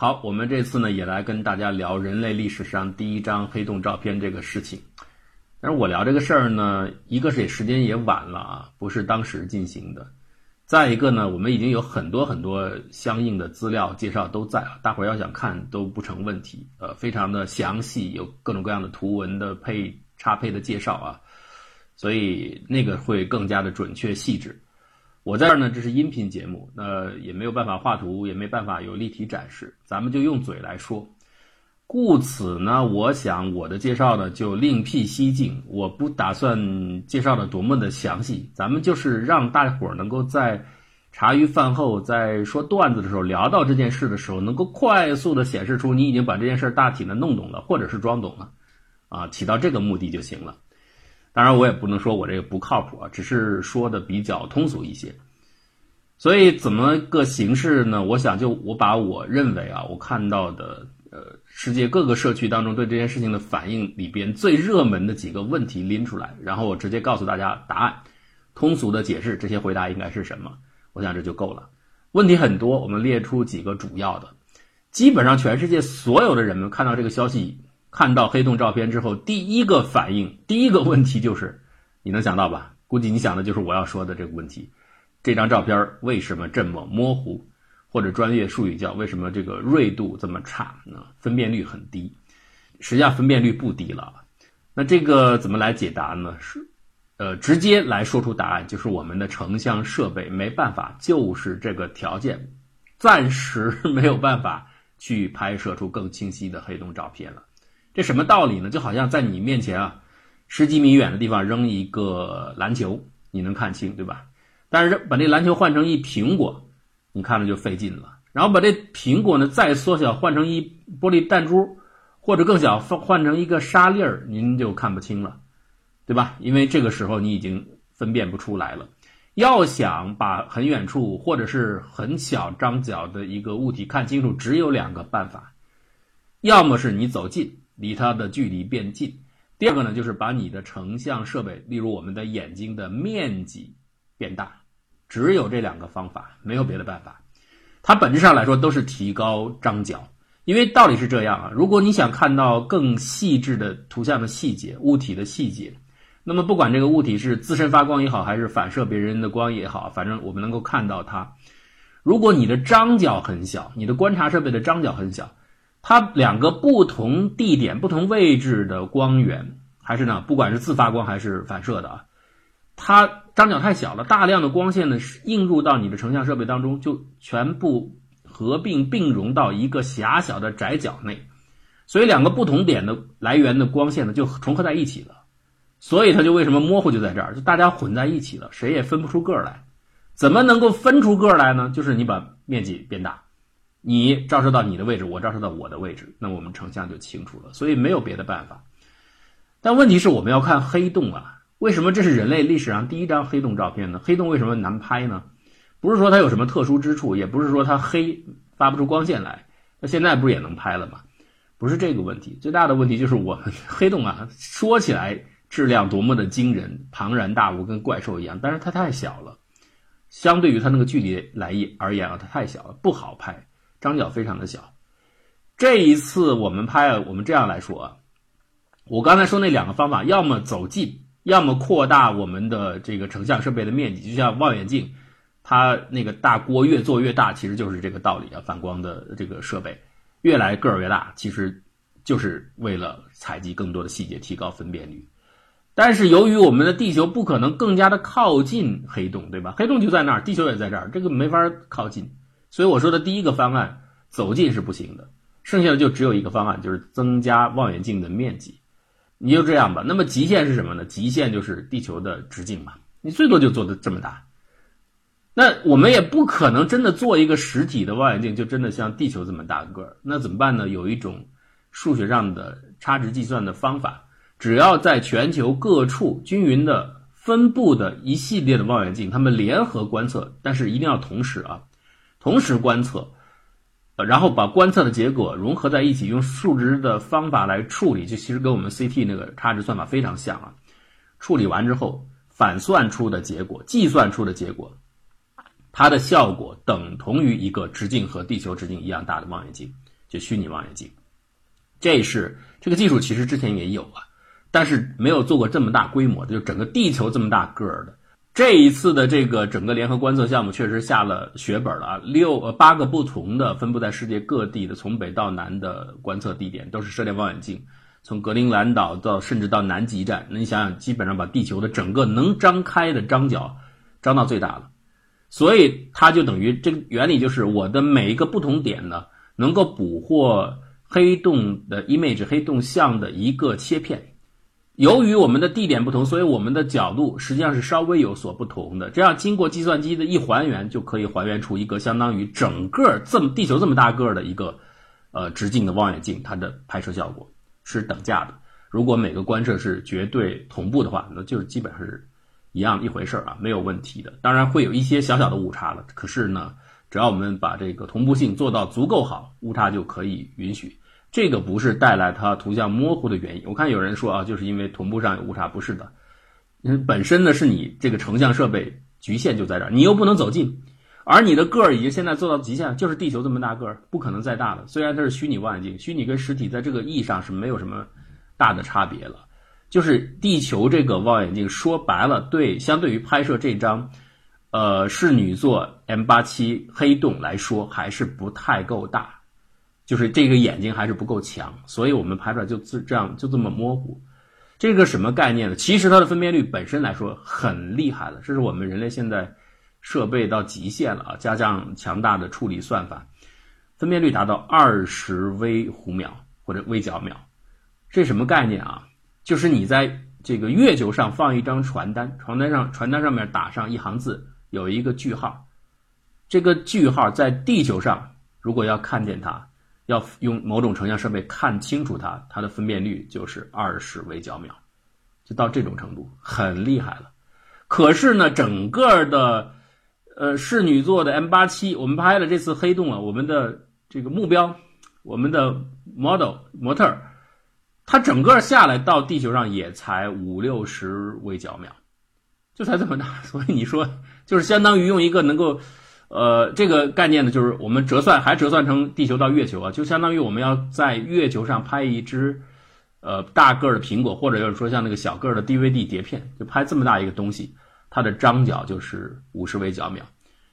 好，我们这次呢也来跟大家聊人类历史上第一张黑洞照片这个事情。但是我聊这个事儿呢，一个是时间也晚了啊，不是当时进行的；再一个呢，我们已经有很多很多相应的资料介绍都在了，大伙儿要想看都不成问题。呃，非常的详细，有各种各样的图文的配插配的介绍啊，所以那个会更加的准确细致。我在这儿呢，这是音频节目，那也没有办法画图，也没办法有立体展示，咱们就用嘴来说。故此呢，我想我的介绍呢就另辟蹊径，我不打算介绍的多么的详细，咱们就是让大伙儿能够在茶余饭后在说段子的时候聊到这件事的时候，能够快速的显示出你已经把这件事大体的弄懂了，或者是装懂了，啊，起到这个目的就行了。当然，我也不能说我这个不靠谱啊，只是说的比较通俗一些。所以，怎么个形式呢？我想，就我把我认为啊，我看到的，呃，世界各个社区当中对这件事情的反应里边最热门的几个问题拎出来，然后我直接告诉大家答案，通俗的解释这些回答应该是什么。我想这就够了。问题很多，我们列出几个主要的。基本上，全世界所有的人们看到这个消息。看到黑洞照片之后，第一个反应、第一个问题就是，你能想到吧？估计你想的就是我要说的这个问题：这张照片为什么这么模糊？或者专业术语叫为什么这个锐度这么差呢？分辨率很低。实际上分辨率不低了。那这个怎么来解答呢？是，呃，直接来说出答案，就是我们的成像设备没办法，就是这个条件，暂时 没有办法去拍摄出更清晰的黑洞照片了。这什么道理呢？就好像在你面前啊，十几米远的地方扔一个篮球，你能看清，对吧？但是把这篮球换成一苹果，你看着就费劲了。然后把这苹果呢再缩小，换成一玻璃弹珠，或者更小，换换成一个沙粒儿，您就看不清了，对吧？因为这个时候你已经分辨不出来了。要想把很远处或者是很小张角的一个物体看清楚，只有两个办法，要么是你走近。离它的距离变近。第二个呢，就是把你的成像设备，例如我们的眼睛的面积变大。只有这两个方法，没有别的办法。它本质上来说都是提高张角，因为道理是这样啊。如果你想看到更细致的图像的细节、物体的细节，那么不管这个物体是自身发光也好，还是反射别人的光也好，反正我们能够看到它。如果你的张角很小，你的观察设备的张角很小。它两个不同地点、不同位置的光源，还是呢，不管是自发光还是反射的啊，它张角太小了，大量的光线呢映入到你的成像设备当中，就全部合并并融到一个狭小的窄角内，所以两个不同点的来源的光线呢就重合在一起了，所以它就为什么模糊就在这儿，就大家混在一起了，谁也分不出个来。怎么能够分出个来呢？就是你把面积变大。你照射到你的位置，我照射到我的位置，那我们成像就清楚了。所以没有别的办法。但问题是我们要看黑洞啊，为什么这是人类历史上第一张黑洞照片呢？黑洞为什么难拍呢？不是说它有什么特殊之处，也不是说它黑发不出光线来。那现在不是也能拍了吗？不是这个问题，最大的问题就是我们 黑洞啊，说起来质量多么的惊人，庞然大物，跟怪兽一样，但是它太小了，相对于它那个距离来而言啊，它太小了，不好拍。张角非常的小，这一次我们拍，我们这样来说啊，我刚才说那两个方法，要么走近，要么扩大我们的这个成像设备的面积，就像望远镜，它那个大锅越做越大，其实就是这个道理啊。反光的这个设备越来个儿越大，其实就是为了采集更多的细节，提高分辨率。但是由于我们的地球不可能更加的靠近黑洞，对吧？黑洞就在那儿，地球也在这儿，这个没法靠近。所以我说的第一个方案走近是不行的，剩下的就只有一个方案，就是增加望远镜的面积。你就这样吧。那么极限是什么呢？极限就是地球的直径嘛，你最多就做的这么大。那我们也不可能真的做一个实体的望远镜，就真的像地球这么大个儿。那怎么办呢？有一种数学上的差值计算的方法，只要在全球各处均匀的分布的一系列的望远镜，它们联合观测，但是一定要同时啊。同时观测，呃，然后把观测的结果融合在一起，用数值的方法来处理，就其实跟我们 CT 那个差值算法非常像啊。处理完之后，反算出的结果，计算出的结果，它的效果等同于一个直径和地球直径一样大的望远镜。就虚拟望远镜。这是这个技术其实之前也有啊，但是没有做过这么大规模的，就整个地球这么大个儿的。这一次的这个整个联合观测项目确实下了血本了啊，六呃八个不同的分布在世界各地的从北到南的观测地点都是射电望远镜，从格陵兰岛到甚至到南极站，那你想想，基本上把地球的整个能张开的张角张到最大了，所以它就等于这个原理就是我的每一个不同点呢，能够捕获黑洞的 image 黑洞像的一个切片。由于我们的地点不同，所以我们的角度实际上是稍微有所不同的。这样经过计算机的一还原，就可以还原出一个相当于整个这么地球这么大个的一个呃直径的望远镜，它的拍摄效果是等价的。如果每个观测是绝对同步的话，那就是基本上是一样一回事啊，没有问题的。当然会有一些小小的误差了，可是呢，只要我们把这个同步性做到足够好，误差就可以允许。这个不是带来它图像模糊的原因。我看有人说啊，就是因为同步上有误差，不是的。嗯，本身呢是你这个成像设备局限就在这儿，你又不能走近，而你的个儿已经现在做到极限，就是地球这么大个儿，不可能再大了。虽然它是虚拟望远镜，虚拟跟实体在这个意义上是没有什么大的差别了。就是地球这个望远镜说白了，对相对于拍摄这张呃室女座 M 八七黑洞来说，还是不太够大。就是这个眼睛还是不够强，所以我们拍出来就这这样就这么模糊。这个什么概念呢？其实它的分辨率本身来说很厉害了，这是我们人类现在设备到极限了啊！加上强大的处理算法，分辨率达到二十微弧秒或者微角秒。这什么概念啊？就是你在这个月球上放一张传单，传单上传单上面打上一行字，有一个句号，这个句号在地球上如果要看见它。要用某种成像设备看清楚它，它的分辨率就是二十微角秒，就到这种程度，很厉害了。可是呢，整个的呃室女座的 M 八七，我们拍了这次黑洞啊，我们的这个目标，我们的 model 模特，它整个下来到地球上也才五六十微角秒，就才这么大。所以你说，就是相当于用一个能够。呃，这个概念呢，就是我们折算，还折算成地球到月球啊，就相当于我们要在月球上拍一只，呃，大个儿的苹果，或者要说像那个小个儿的 DVD 碟片，就拍这么大一个东西，它的张角就是五十微角秒，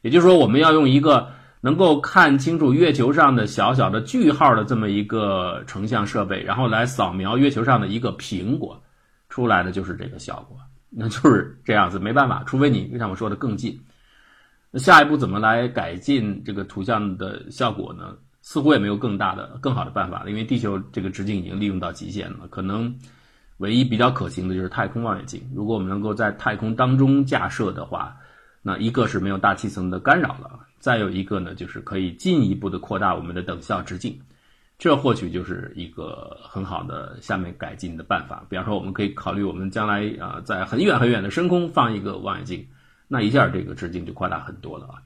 也就是说，我们要用一个能够看清楚月球上的小小的句号的这么一个成像设备，然后来扫描月球上的一个苹果，出来的就是这个效果，那就是这样子，没办法，除非你像我说的更近。那下一步怎么来改进这个图像的效果呢？似乎也没有更大的、更好的办法了，因为地球这个直径已经利用到极限了。可能唯一比较可行的就是太空望远镜。如果我们能够在太空当中架设的话，那一个是没有大气层的干扰了，再有一个呢，就是可以进一步的扩大我们的等效直径。这或许就是一个很好的下面改进的办法。比方说，我们可以考虑我们将来啊，在很远很远的深空放一个望远镜。那一下这个直径就扩大很多了啊，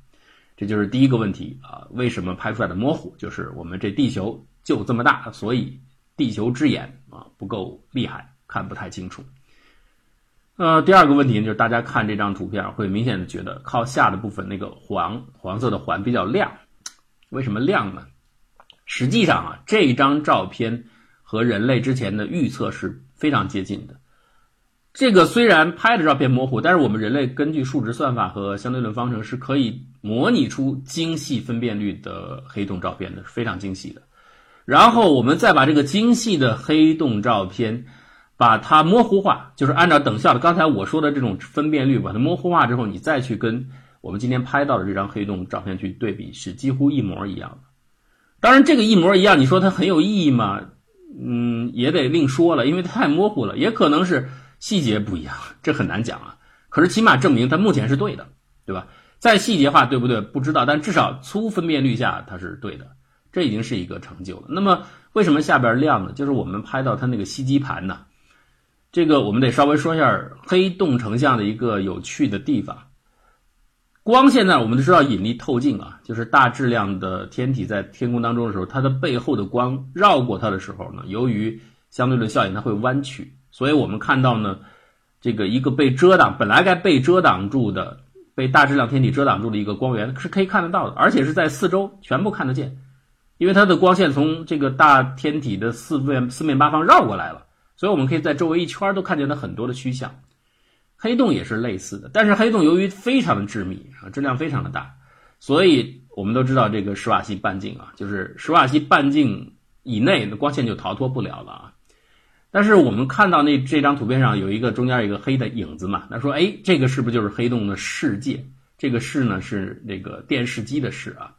这就是第一个问题啊，为什么拍出来的模糊？就是我们这地球就这么大，所以地球之眼啊不够厉害，看不太清楚。呃，第二个问题，就是大家看这张图片会明显的觉得靠下的部分那个黄黄色的环比较亮，为什么亮呢？实际上啊，这张照片和人类之前的预测是非常接近的。这个虽然拍的照片模糊，但是我们人类根据数值算法和相对论方程是可以模拟出精细分辨率的黑洞照片的，非常精细的。然后我们再把这个精细的黑洞照片，把它模糊化，就是按照等效的刚才我说的这种分辨率把它模糊化之后，你再去跟我们今天拍到的这张黑洞照片去对比，是几乎一模一样的。当然，这个一模一样，你说它很有意义吗？嗯，也得另说了，因为太模糊了，也可能是。细节不一样，这很难讲啊。可是起码证明它目前是对的，对吧？在细节化对不对？不知道，但至少粗分辨率下它是对的，这已经是一个成就了。那么为什么下边亮呢？就是我们拍到它那个吸积盘呢，这个我们得稍微说一下黑洞成像的一个有趣的地方。光现在我们都知道引力透镜啊，就是大质量的天体在天空当中的时候，它的背后的光绕过它的时候呢，由于相对论效应，它会弯曲。所以我们看到呢，这个一个被遮挡，本来该被遮挡住的，被大质量天体遮挡住的一个光源是可以看得到的，而且是在四周全部看得见。因为它的光线从这个大天体的四面四面八方绕过来了，所以我们可以在周围一圈都看见它很多的虚像。黑洞也是类似的，但是黑洞由于非常的致密啊，质量非常的大，所以我们都知道这个史瓦西半径啊，就是史瓦西半径以内的光线就逃脱不了了啊。但是我们看到那这张图片上有一个中间有一个黑的影子嘛，他说，哎，这个是不是就是黑洞的世界？这个视呢是那个电视机的视啊。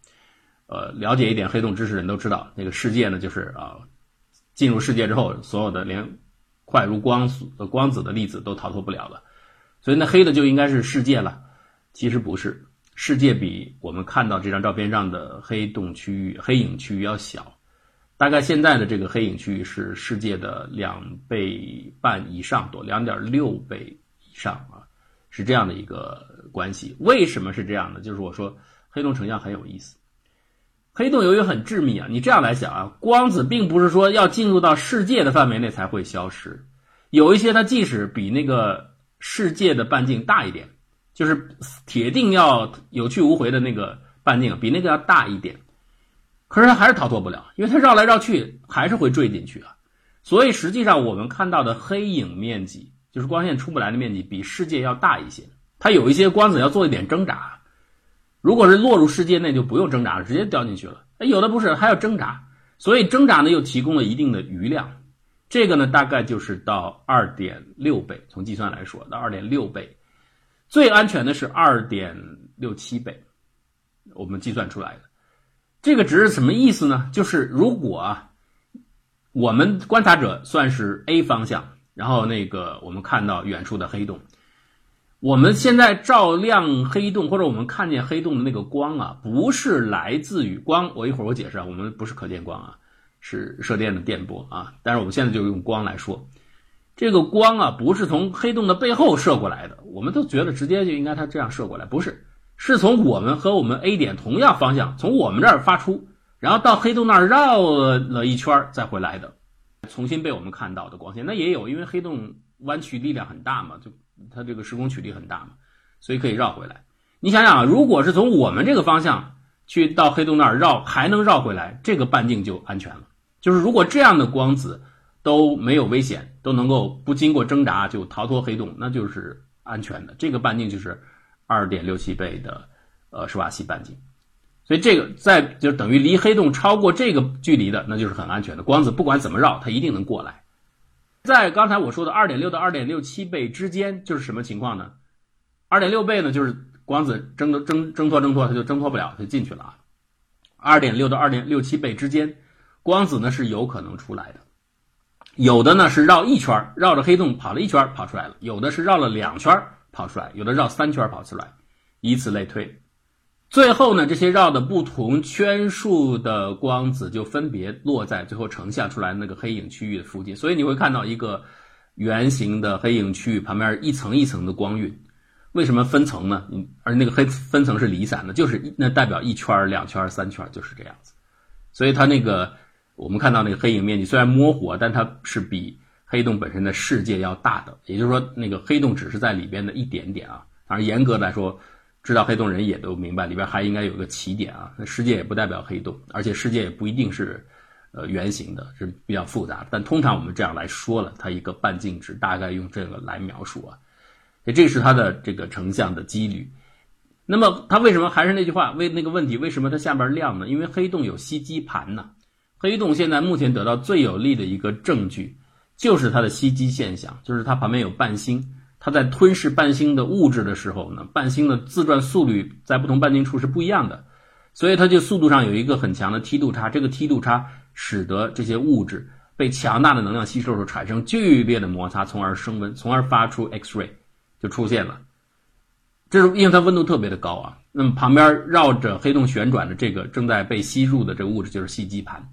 呃，了解一点黑洞知识人都知道，那个世界呢就是啊，进入世界之后，所有的连快如光速的光子的粒子都逃脱不了了。所以那黑的就应该是世界了，其实不是，世界比我们看到这张照片上的黑洞区域、黑影区域要小，大概现在的这个黑影区域是世界的两倍半以上多，两点六倍以上啊，是这样的一个关系。为什么是这样的？就是我说黑洞成像很有意思，黑洞由于很致密啊，你这样来想啊，光子并不是说要进入到世界的范围内才会消失，有一些它即使比那个。世界的半径大一点，就是铁定要有去无回的那个半径，比那个要大一点。可是它还是逃脱不了，因为它绕来绕去还是会坠进去啊。所以实际上我们看到的黑影面积，就是光线出不来的面积，比世界要大一些。它有一些光子要做一点挣扎，如果是落入世界内就不用挣扎了，直接掉进去了。有的不是还要挣扎，所以挣扎呢又提供了一定的余量。这个呢，大概就是到二点六倍，从计算来说，到二点六倍，最安全的是二点六七倍，我们计算出来的。这个值是什么意思呢？就是如果啊，我们观察者算是 A 方向，然后那个我们看到远处的黑洞，我们现在照亮黑洞或者我们看见黑洞的那个光啊，不是来自于光。我一会儿我解释啊，我们不是可见光啊。是射电的电波啊，但是我们现在就用光来说，这个光啊不是从黑洞的背后射过来的，我们都觉得直接就应该它这样射过来，不是，是从我们和我们 A 点同样方向，从我们这儿发出，然后到黑洞那儿绕了一圈再回来的，重新被我们看到的光线，那也有，因为黑洞弯曲力量很大嘛，就它这个时空曲力很大嘛，所以可以绕回来。你想想，如果是从我们这个方向去到黑洞那儿绕，还能绕回来，这个半径就安全了。就是如果这样的光子都没有危险，都能够不经过挣扎就逃脱黑洞，那就是安全的。这个半径就是二点六七倍的呃施瓦西半径，所以这个在就等于离黑洞超过这个距离的，那就是很安全的。光子不管怎么绕，它一定能过来。在刚才我说的二点六到二点六七倍之间，就是什么情况呢？二点六倍呢，就是光子挣挣挣脱挣脱，它就挣脱不了，它就进去了啊。二点六到二点六七倍之间。光子呢是有可能出来的，有的呢是绕一圈，绕着黑洞跑了一圈跑出来了；有的是绕了两圈跑出来，有的绕三圈跑出来，以此类推。最后呢，这些绕的不同圈数的光子就分别落在最后成像出来那个黑影区域的附近，所以你会看到一个圆形的黑影区域旁边一层一层的光晕。为什么分层呢？而那个黑分层是离散的，就是那代表一圈、两圈、三圈就是这样子，所以它那个。我们看到那个黑影面积虽然模糊，但它是比黑洞本身的世界要大的。也就是说，那个黑洞只是在里边的一点点啊。当然，严格来说，知道黑洞人也都明白，里边还应该有个起点啊。那世界也不代表黑洞，而且世界也不一定是呃圆形的，是比较复杂。但通常我们这样来说了，它一个半径值大概用这个来描述啊。所以这是它的这个成像的几率。那么它为什么还是那句话？为那个问题，为什么它下边亮呢？因为黑洞有吸积盘呢。黑洞现在目前得到最有力的一个证据，就是它的吸积现象，就是它旁边有半星，它在吞噬半星的物质的时候呢，半星的自转速率在不同半径处是不一样的，所以它就速度上有一个很强的梯度差，这个梯度差使得这些物质被强大的能量吸收时候产生剧烈的摩擦，从而升温，从而发出 X ray 就出现了。这是因为它温度特别的高啊，那么旁边绕着黑洞旋转的这个正在被吸入的这个物质就是吸积盘。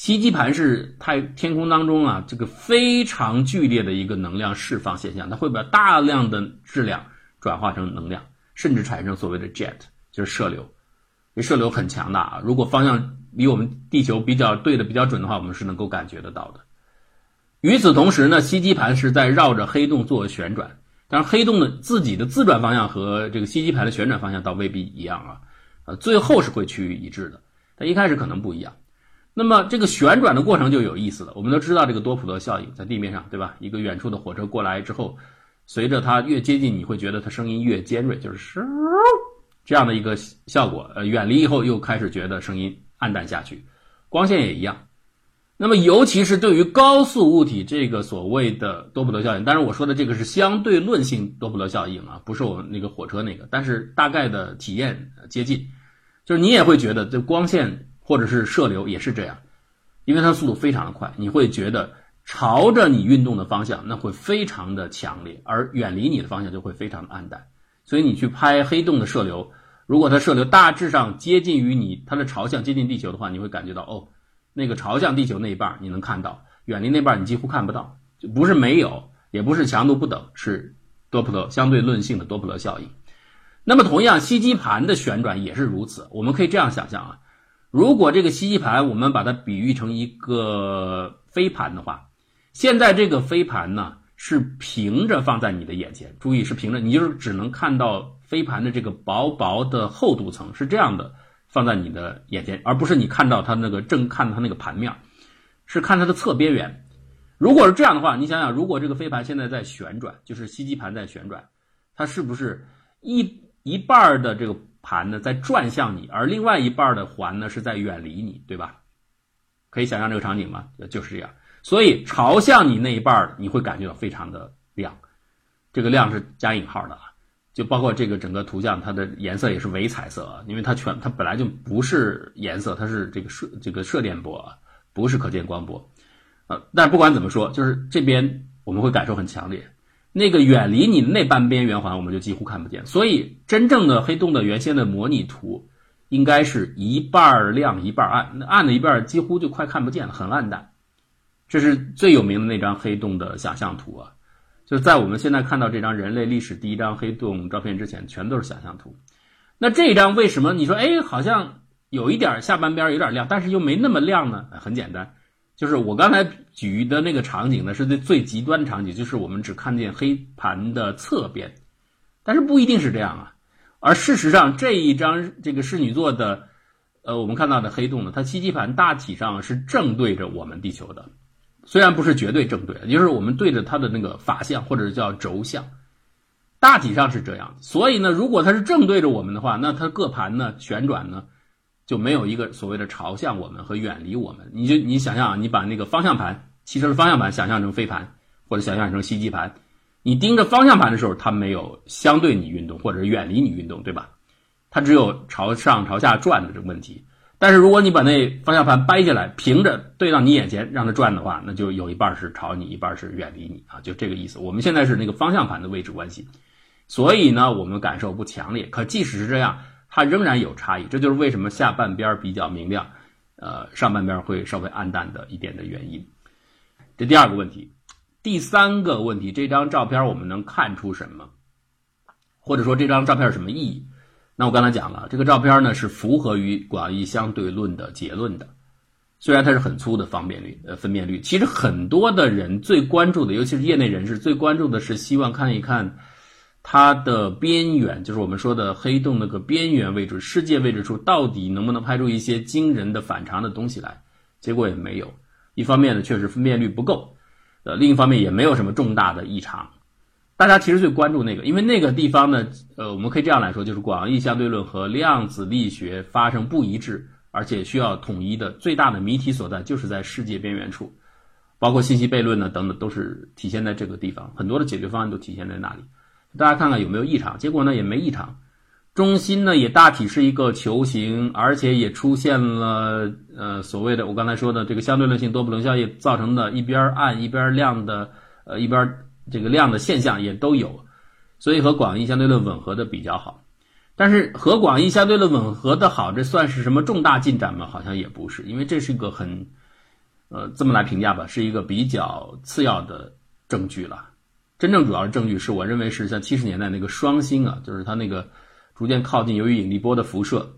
吸积盘是太天空当中啊，这个非常剧烈的一个能量释放现象，它会把大量的质量转化成能量，甚至产生所谓的 jet，就是射流。这射流很强大啊，如果方向离我们地球比较对的比较准的话，我们是能够感觉得到的。与此同时呢，吸积盘是在绕着黑洞做旋转，但是黑洞的自己的自转方向和这个吸积盘的旋转方向倒未必一样啊，呃，最后是会趋于一致的，但一开始可能不一样。那么这个旋转的过程就有意思了。我们都知道这个多普勒效应在地面上，对吧？一个远处的火车过来之后，随着它越接近，你会觉得它声音越尖锐，就是这样的一个效果。呃，远离以后又开始觉得声音暗淡下去。光线也一样。那么，尤其是对于高速物体，这个所谓的多普勒效应，当然我说的这个是相对论性多普勒效应啊，不是我们那个火车那个，但是大概的体验接近，就是你也会觉得这光线或者是射流也是这样，因为它速度非常的快，你会觉得朝着你运动的方向那会非常的强烈，而远离你的方向就会非常的暗淡。所以你去拍黑洞的射流，如果它射流大致上接近于你它的朝向接近地球的话，你会感觉到哦。那个朝向地球那一半你能看到，远离那半你几乎看不到，就不是没有，也不是强度不等，是多普勒相对论性的多普勒效应。那么同样，吸积盘的旋转也是如此。我们可以这样想象啊，如果这个吸积盘我们把它比喻成一个飞盘的话，现在这个飞盘呢是平着放在你的眼前，注意是平着，你就是只能看到飞盘的这个薄薄的厚度层是这样的。放在你的眼前，而不是你看到它那个正看它那个盘面，是看它的侧边缘。如果是这样的话，你想想，如果这个飞盘现在在旋转，就是吸积盘在旋转，它是不是一一半的这个盘呢在转向你，而另外一半的环呢是在远离你，对吧？可以想象这个场景吗？就是这样。所以朝向你那一半，你会感觉到非常的亮，这个亮是加引号的啊。就包括这个整个图像，它的颜色也是伪彩色啊，因为它全它本来就不是颜色，它是这个射这个射电波，不是可见光波，呃，但不管怎么说，就是这边我们会感受很强烈，那个远离你的那半边圆环，我们就几乎看不见。所以真正的黑洞的原先的模拟图，应该是一半亮一半暗，暗的一半几乎就快看不见了，很暗淡。这是最有名的那张黑洞的想象图啊。就是在我们现在看到这张人类历史第一张黑洞照片之前，全都是想象图。那这张为什么你说哎，好像有一点下半边有点亮，但是又没那么亮呢？很简单，就是我刚才举的那个场景呢，是最最极端场景，就是我们只看见黑盘的侧边，但是不一定是这样啊。而事实上，这一张这个室女座的，呃，我们看到的黑洞呢，它吸积盘大体上是正对着我们地球的。虽然不是绝对正对，就是我们对着它的那个法相或者叫轴向，大体上是这样。所以呢，如果它是正对着我们的话，那它各盘呢旋转呢就没有一个所谓的朝向我们和远离我们。你就你想象啊，你把那个方向盘，汽车的方向盘想象成飞盘，或者想象成吸积盘，你盯着方向盘的时候，它没有相对你运动或者远离你运动，对吧？它只有朝上朝下转的这个问题。但是如果你把那方向盘掰下来，平着对到你眼前，让它转的话，那就有一半是朝你，一半是远离你啊，就这个意思。我们现在是那个方向盘的位置关系，所以呢，我们感受不强烈。可即使是这样，它仍然有差异。这就是为什么下半边比较明亮，呃，上半边会稍微暗淡的一点的原因。这第二个问题，第三个问题，这张照片我们能看出什么？或者说这张照片有什么意义？那我刚才讲了，这个照片呢是符合于广义相对论的结论的，虽然它是很粗的方辨率呃分辨率，其实很多的人最关注的，尤其是业内人士最关注的是希望看一看它的边缘，就是我们说的黑洞那个边缘位置，世界位置处到底能不能拍出一些惊人的反常的东西来？结果也没有。一方面呢，确实分辨率不够，呃，另一方面也没有什么重大的异常。大家其实最关注那个，因为那个地方呢，呃，我们可以这样来说，就是广义相对论和量子力学发生不一致，而且需要统一的最大的谜题所在，就是在世界边缘处，包括信息悖论呢等等，都是体现在这个地方，很多的解决方案都体现在那里。大家看看有没有异常？结果呢也没异常，中心呢也大体是一个球形，而且也出现了呃所谓的我刚才说的这个相对论性多普勒效应造成的一边暗一边亮的呃一边。这个亮的现象也都有，所以和广义相对论吻合的比较好。但是和广义相对论吻合的好，这算是什么重大进展吗？好像也不是，因为这是一个很，呃，这么来评价吧，是一个比较次要的证据了。真正主要的证据是我认为是像七十年代那个双星啊，就是它那个逐渐靠近，由于引力波的辐射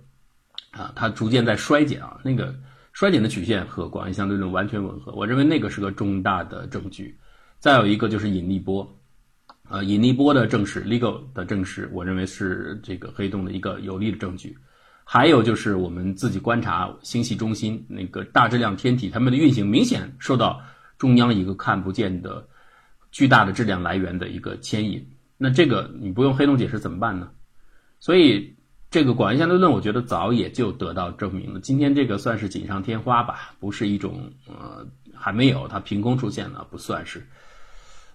啊，它逐渐在衰减啊，那个衰减的曲线和广义相对论完全吻合。我认为那个是个重大的证据。再有一个就是引力波，呃，引力波的证实，LIGO 的证实，我认为是这个黑洞的一个有力的证据。还有就是我们自己观察星系中心那个大质量天体，它们的运行明显受到中央一个看不见的巨大的质量来源的一个牵引。那这个你不用黑洞解释怎么办呢？所以这个广义相对论，我觉得早也就得到证明了。今天这个算是锦上添花吧，不是一种呃还没有它凭空出现的，不算是。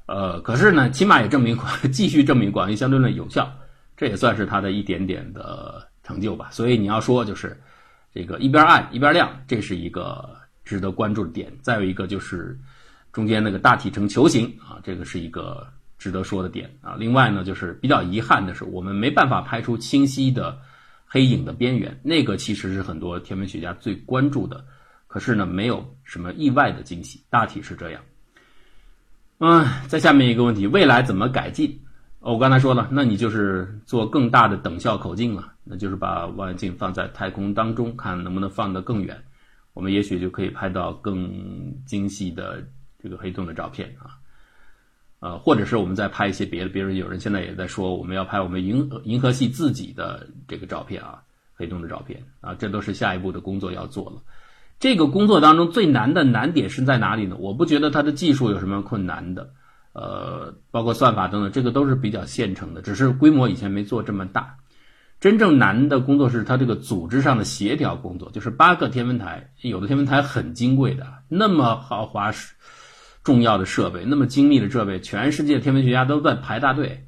呃，可是呢，起码也证明 继续证明广义相对论有效，这也算是它的一点点的成就吧。所以你要说就是这个一边暗一边亮，这是一个值得关注的点。再有一个就是中间那个大体成球形啊，这个是一个值得说的点啊。另外呢，就是比较遗憾的是，我们没办法拍出清晰的黑影的边缘，那个其实是很多天文学家最关注的。可是呢，没有什么意外的惊喜，大体是这样。嗯，再下面一个问题，未来怎么改进？我刚才说了，那你就是做更大的等效口径了，那就是把望远镜放在太空当中，看能不能放得更远，我们也许就可以拍到更精细的这个黑洞的照片啊。呃，或者是我们再拍一些别的，比如有人现在也在说，我们要拍我们银银河系自己的这个照片啊，黑洞的照片啊，这都是下一步的工作要做了。这个工作当中最难的难点是在哪里呢？我不觉得它的技术有什么困难的，呃，包括算法等等，这个都是比较现成的，只是规模以前没做这么大。真正难的工作是它这个组织上的协调工作，就是八个天文台，有的天文台很金贵的，那么豪华、重要的设备，那么精密的设备，全世界天文学家都在排大队，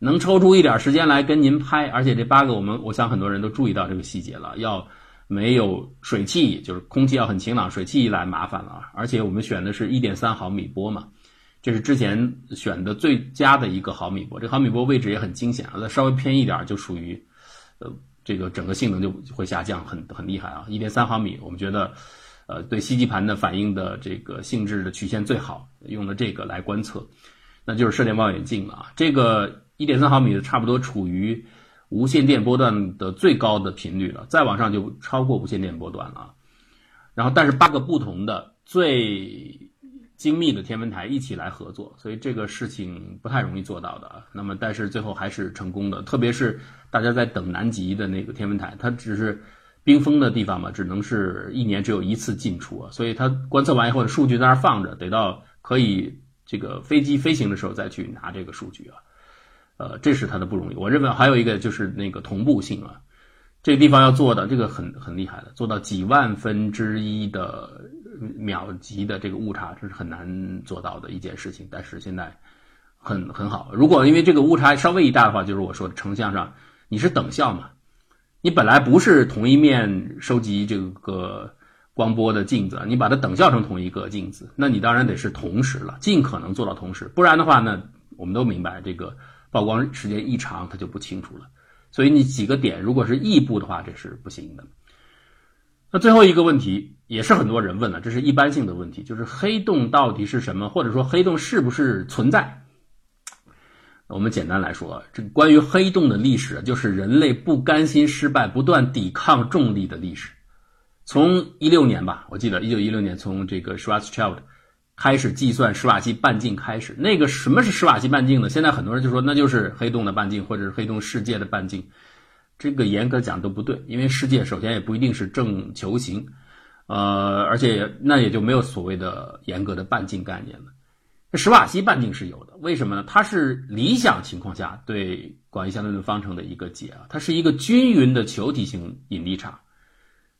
能抽出一点时间来跟您拍，而且这八个我们，我想很多人都注意到这个细节了，要。没有水汽，就是空气要很晴朗，水汽一来麻烦了。而且我们选的是一点三毫米波嘛，这是之前选的最佳的一个毫米波。这毫米波位置也很惊险啊，它稍微偏一点就属于，呃，这个整个性能就会下降，很很厉害啊。一点三毫米，我们觉得，呃，对吸积盘的反应的这个性质的曲线最好，用的这个来观测，那就是射电望远镜了啊。这个一点三毫米的差不多处于。无线电波段的最高的频率了，再往上就超过无线电波段了。然后，但是八个不同的最精密的天文台一起来合作，所以这个事情不太容易做到的。那么，但是最后还是成功的。特别是大家在等南极的那个天文台，它只是冰封的地方嘛，只能是一年只有一次进出啊。所以它观测完以后，数据在那儿放着，得到可以这个飞机飞行的时候再去拿这个数据啊。呃，这是它的不容易。我认为还有一个就是那个同步性啊，这个地方要做的这个很很厉害的，做到几万分之一的秒级的这个误差，这是很难做到的一件事情。但是现在很很好。如果因为这个误差稍微一大的话，就是我说的成像上你是等效嘛，你本来不是同一面收集这个光波的镜子，你把它等效成同一个镜子，那你当然得是同时了，尽可能做到同时，不然的话呢，我们都明白这个。曝光时间一长，它就不清楚了。所以你几个点如果是异步的话，这是不行的。那最后一个问题也是很多人问了，这是一般性的问题，就是黑洞到底是什么，或者说黑洞是不是存在？我们简单来说，这个关于黑洞的历史，就是人类不甘心失败、不断抵抗重力的历史。从一六年吧，我记得一九一六年，从这个 Schwarzschild。开始计算史瓦西半径开始，那个什么是史瓦西半径呢？现在很多人就说那就是黑洞的半径，或者是黑洞世界的半径。这个严格讲都不对，因为世界首先也不一定是正球形，呃，而且那也就没有所谓的严格的半径概念了。这史瓦西半径是有的，为什么呢？它是理想情况下对广义相对论方程的一个解啊，它是一个均匀的球体型引力场，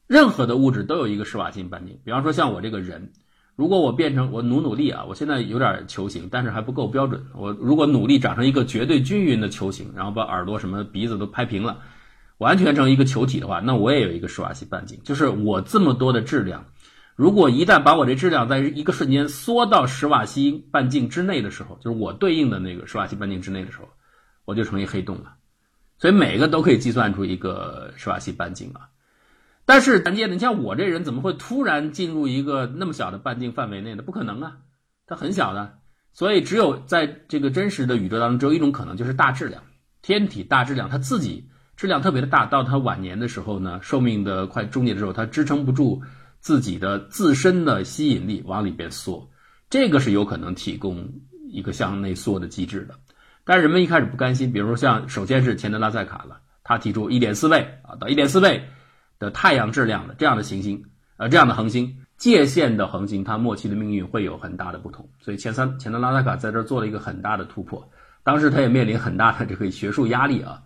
任何的物质都有一个史瓦西半径。比方说像我这个人。如果我变成我努努力啊，我现在有点球形，但是还不够标准。我如果努力长成一个绝对均匀的球形，然后把耳朵什么鼻子都拍平了，完全成一个球体的话，那我也有一个史瓦西半径。就是我这么多的质量，如果一旦把我这质量在一个瞬间缩到史瓦西半径之内的时候，就是我对应的那个史瓦西半径之内的时候，我就成一黑洞了。所以每个都可以计算出一个史瓦西半径啊。但是，咱姐，你像我这人怎么会突然进入一个那么小的半径范围内呢？不可能啊，它很小的。所以，只有在这个真实的宇宙当中，只有一种可能，就是大质量天体大质量，它自己质量特别的大，到它晚年的时候呢，寿命的快终结的时候，它支撑不住自己的自身的吸引力往里边缩，这个是有可能提供一个向内缩的机制的。但是人们一开始不甘心，比如说像首先是钱德拉塞卡了，他提出一点四倍啊，到一点四倍。的太阳质量的这样的行星，呃，这样的恒星，界限的恒星，它末期的命运会有很大的不同。所以钱三钱德拉塞卡在这做了一个很大的突破，当时他也面临很大的这个学术压力啊，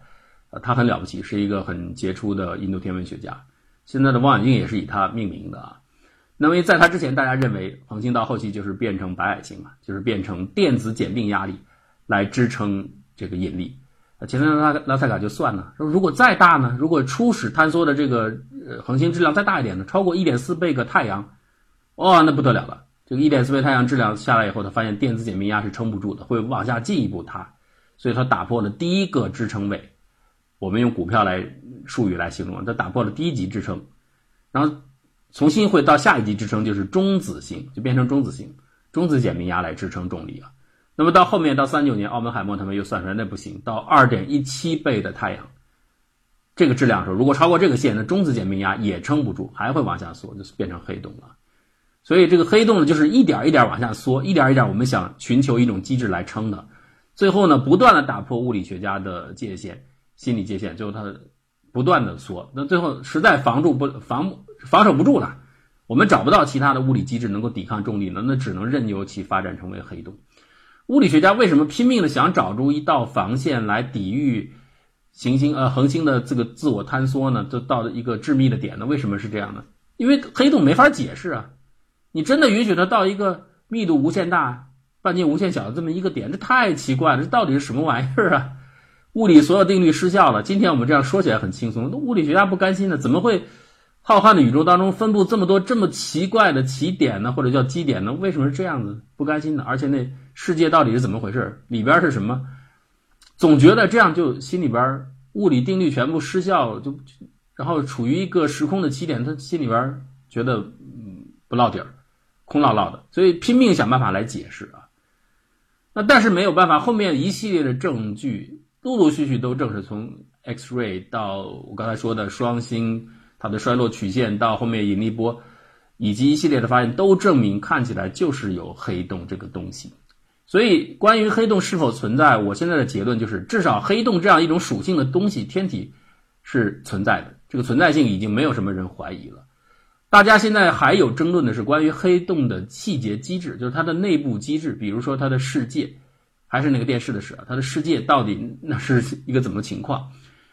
呃，他很了不起，是一个很杰出的印度天文学家。现在的望远镜也是以它命名的啊。那么在它之前，大家认为恒星到后期就是变成白矮星嘛，就是变成电子简并压力来支撑这个引力。钱德拉拉塞卡就算了，说如果再大呢？如果初始坍缩的这个呃恒星质量再大一点呢？超过一点四倍个太阳，哇，那不得了了！这个一点四倍太阳质量下来以后，他发现电子简并压是撑不住的，会往下进一步塌，所以他打破了第一个支撑位。我们用股票来术语来形容，它打破了第一级支撑，然后从新会到下一级支撑就是中子星，就变成中子星，中子简并压来支撑重力啊。那么到后面到三九年，奥本海默他们又算出来那不行，到二点一七倍的太阳，这个质量的时候，如果超过这个线，那中子简并压也撑不住，还会往下缩，就是变成黑洞了。所以这个黑洞呢，就是一点一点往下缩，一点一点我们想寻求一种机制来撑的，最后呢，不断的打破物理学家的界限。心理界限，最后它不断的缩，那最后实在防住不防防守不住了，我们找不到其他的物理机制能够抵抗重力了，那只能任由其发展成为黑洞。物理学家为什么拼命的想找出一道防线来抵御行星呃恒星的这个自我坍缩呢？就到了一个致密的点呢？为什么是这样呢？因为黑洞没法解释啊，你真的允许它到一个密度无限大、半径无限小的这么一个点，这太奇怪了，这到底是什么玩意儿啊？物理所有定律失效了。今天我们这样说起来很轻松，那物理学家不甘心的，怎么会浩瀚的宇宙当中分布这么多这么奇怪的奇点呢？或者叫基点呢？为什么是这样子？不甘心的，而且那世界到底是怎么回事？里边是什么？总觉得这样就心里边物理定律全部失效，就然后处于一个时空的起点，他心里边觉得嗯不落底儿，空落落的，所以拼命想办法来解释啊。那但是没有办法，后面一系列的证据。陆陆续续都证实，从 X-ray 到我刚才说的双星它的衰落曲线，到后面引力波，以及一系列的发现，都证明看起来就是有黑洞这个东西。所以，关于黑洞是否存在，我现在的结论就是，至少黑洞这样一种属性的东西，天体是存在的。这个存在性已经没有什么人怀疑了。大家现在还有争论的是关于黑洞的细节机制，就是它的内部机制，比如说它的世界。还是那个电视的事，它的世界到底那是一个怎么情况？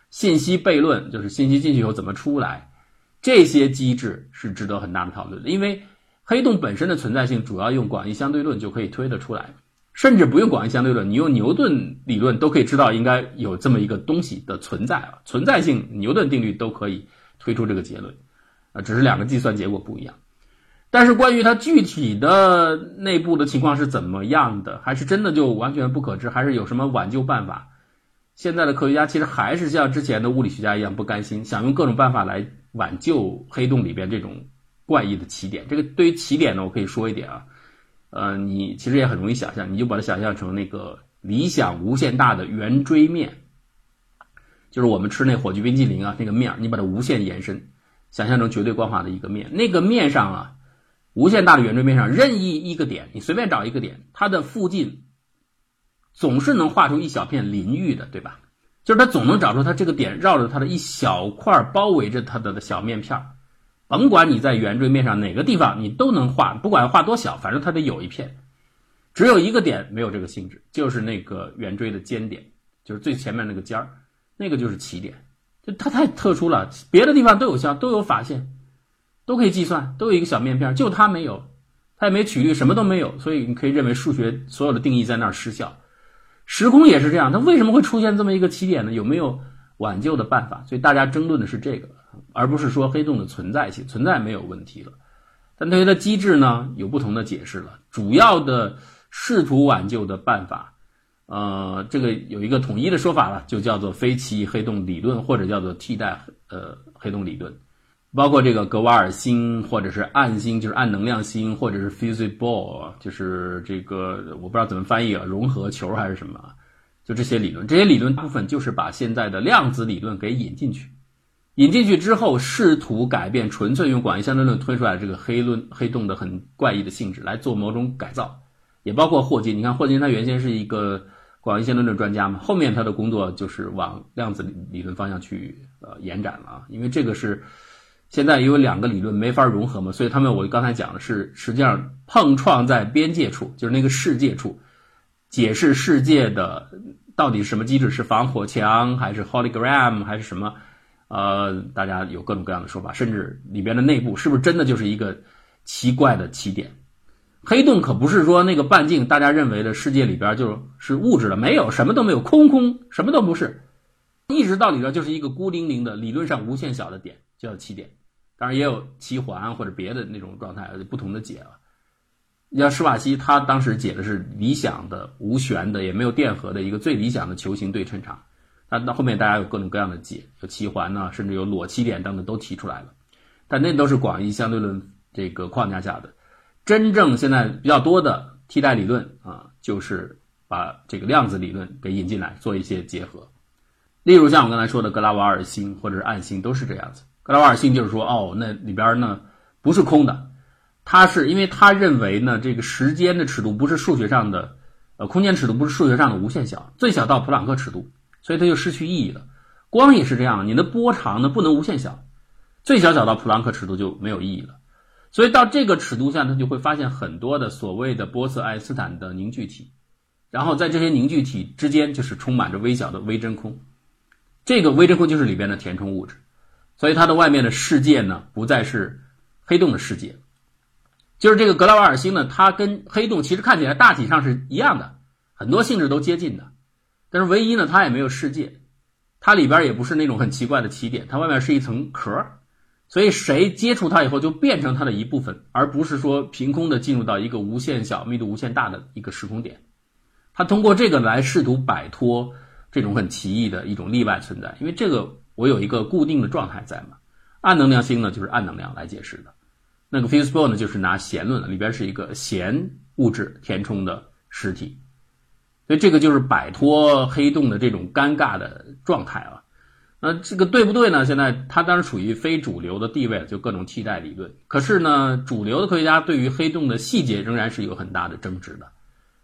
信息悖论就是信息进去以后怎么出来？这些机制是值得很大的讨论的。因为黑洞本身的存在性主要用广义相对论就可以推得出来，甚至不用广义相对论，你用牛顿理论都可以知道应该有这么一个东西的存在啊，存在性牛顿定律都可以推出这个结论啊，只是两个计算结果不一样。但是关于它具体的内部的情况是怎么样的，还是真的就完全不可知，还是有什么挽救办法？现在的科学家其实还是像之前的物理学家一样不甘心，想用各种办法来挽救黑洞里边这种怪异的起点。这个对于起点呢，我可以说一点啊，呃，你其实也很容易想象，你就把它想象成那个理想无限大的圆锥面，就是我们吃那火炬冰激凌啊那个面，你把它无限延伸，想象成绝对光滑的一个面，那个面上啊。无限大的圆锥面上任意一个点，你随便找一个点，它的附近总是能画出一小片淋浴的，对吧？就是它总能找出它这个点绕着它的一小块包围着它的小面片甭管你在圆锥面上哪个地方，你都能画，不管画多小，反正它得有一片。只有一个点没有这个性质，就是那个圆锥的尖点，就是最前面那个尖儿，那个就是起点。就它太特殊了，别的地方都有像都有法线。都可以计算，都有一个小面片，就它没有，它也没曲率，什么都没有，所以你可以认为数学所有的定义在那儿失效。时空也是这样，它为什么会出现这么一个起点呢？有没有挽救的办法？所以大家争论的是这个，而不是说黑洞的存在性，存在没有问题了。但对于它机制呢，有不同的解释了。主要的试图挽救的办法，呃，这个有一个统一的说法了，就叫做非奇异黑洞理论，或者叫做替代呃黑洞理论。包括这个格瓦尔星，或者是暗星，就是暗能量星，或者是 fuzzy ball，就是这个我不知道怎么翻译啊，融合球还是什么？就这些理论，这些理论部分就是把现在的量子理论给引进去，引进去之后，试图改变纯粹用广义相对论推出来这个黑论黑洞的很怪异的性质来做某种改造，也包括霍金。你看霍金他原先是一个广义相对论专家嘛，后面他的工作就是往量子理论方向去呃延展了啊，因为这个是。现在有两个理论没法融合嘛，所以他们我刚才讲的是实际上碰撞在边界处，就是那个世界处，解释世界的到底什么机制是防火墙还是 hologram 还是什么？呃，大家有各种各样的说法，甚至里边的内部是不是真的就是一个奇怪的起点？黑洞可不是说那个半径大家认为的世界里边就是物质的，没有什么都没有，空空什么都不是，一直到里边就是一个孤零零的理论上无限小的点，叫起点。当然也有奇环或者别的那种状态，不同的解了。像施瓦西，他当时解的是理想的无旋的，也没有电荷的一个最理想的球形对称场。那到后面大家有各种各样的解，有奇环呢，甚至有裸起点等等都提出来了。但那都是广义相对论这个框架下的。真正现在比较多的替代理论啊，就是把这个量子理论给引进来做一些结合。例如像我刚才说的格拉瓦尔星或者是暗星，都是这样子。格拉瓦尔辛就是说，哦，那里边呢不是空的，他是因为他认为呢，这个时间的尺度不是数学上的，呃，空间尺度不是数学上的无限小，最小到普朗克尺度，所以它就失去意义了。光也是这样，你的波长呢不能无限小，最小小到普朗克尺度就没有意义了。所以到这个尺度下，他就会发现很多的所谓的波色爱因斯坦的凝聚体，然后在这些凝聚体之间就是充满着微小的微真空，这个微真空就是里边的填充物质。所以它的外面的世界呢，不再是黑洞的世界，就是这个格拉瓦尔星呢，它跟黑洞其实看起来大体上是一样的，很多性质都接近的，但是唯一呢，它也没有世界，它里边也不是那种很奇怪的起点，它外面是一层壳，所以谁接触它以后就变成它的一部分，而不是说凭空的进入到一个无限小、密度无限大的一个时空点，它通过这个来试图摆脱这种很奇异的一种例外存在，因为这个。我有一个固定的状态在嘛？暗能量星呢，就是暗能量来解释的。那个 Fields-Bohr 呢，就是拿弦论，里边是一个弦物质填充的实体。所以这个就是摆脱黑洞的这种尴尬的状态啊。那这个对不对呢？现在它当然处于非主流的地位，就各种替代理论。可是呢，主流的科学家对于黑洞的细节仍然是有很大的争执的，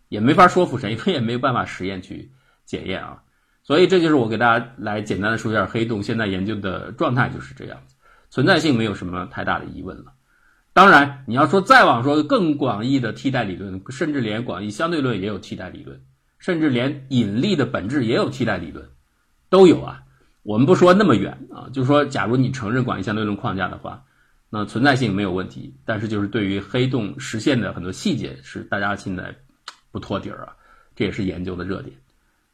也没法说服谁，因为也没有办法实验去检验啊。所以这就是我给大家来简单的说一下黑洞现在研究的状态就是这样子，存在性没有什么太大的疑问了。当然，你要说再往说更广义的替代理论，甚至连广义相对论也有替代理论，甚至连引力的本质也有替代理论，都有啊。我们不说那么远啊，就说，假如你承认广义相对论框架的话，那存在性没有问题。但是就是对于黑洞实现的很多细节是大家现在不托底儿啊，这也是研究的热点。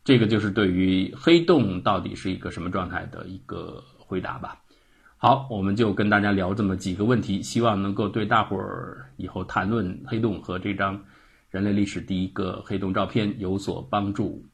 这个就是对于黑洞到底是一个什么状态的一个回答吧。好，我们就跟大家聊这么几个问题，希望能够对大伙儿以后谈论黑洞和这张人类历史第一个黑洞照片有所帮助。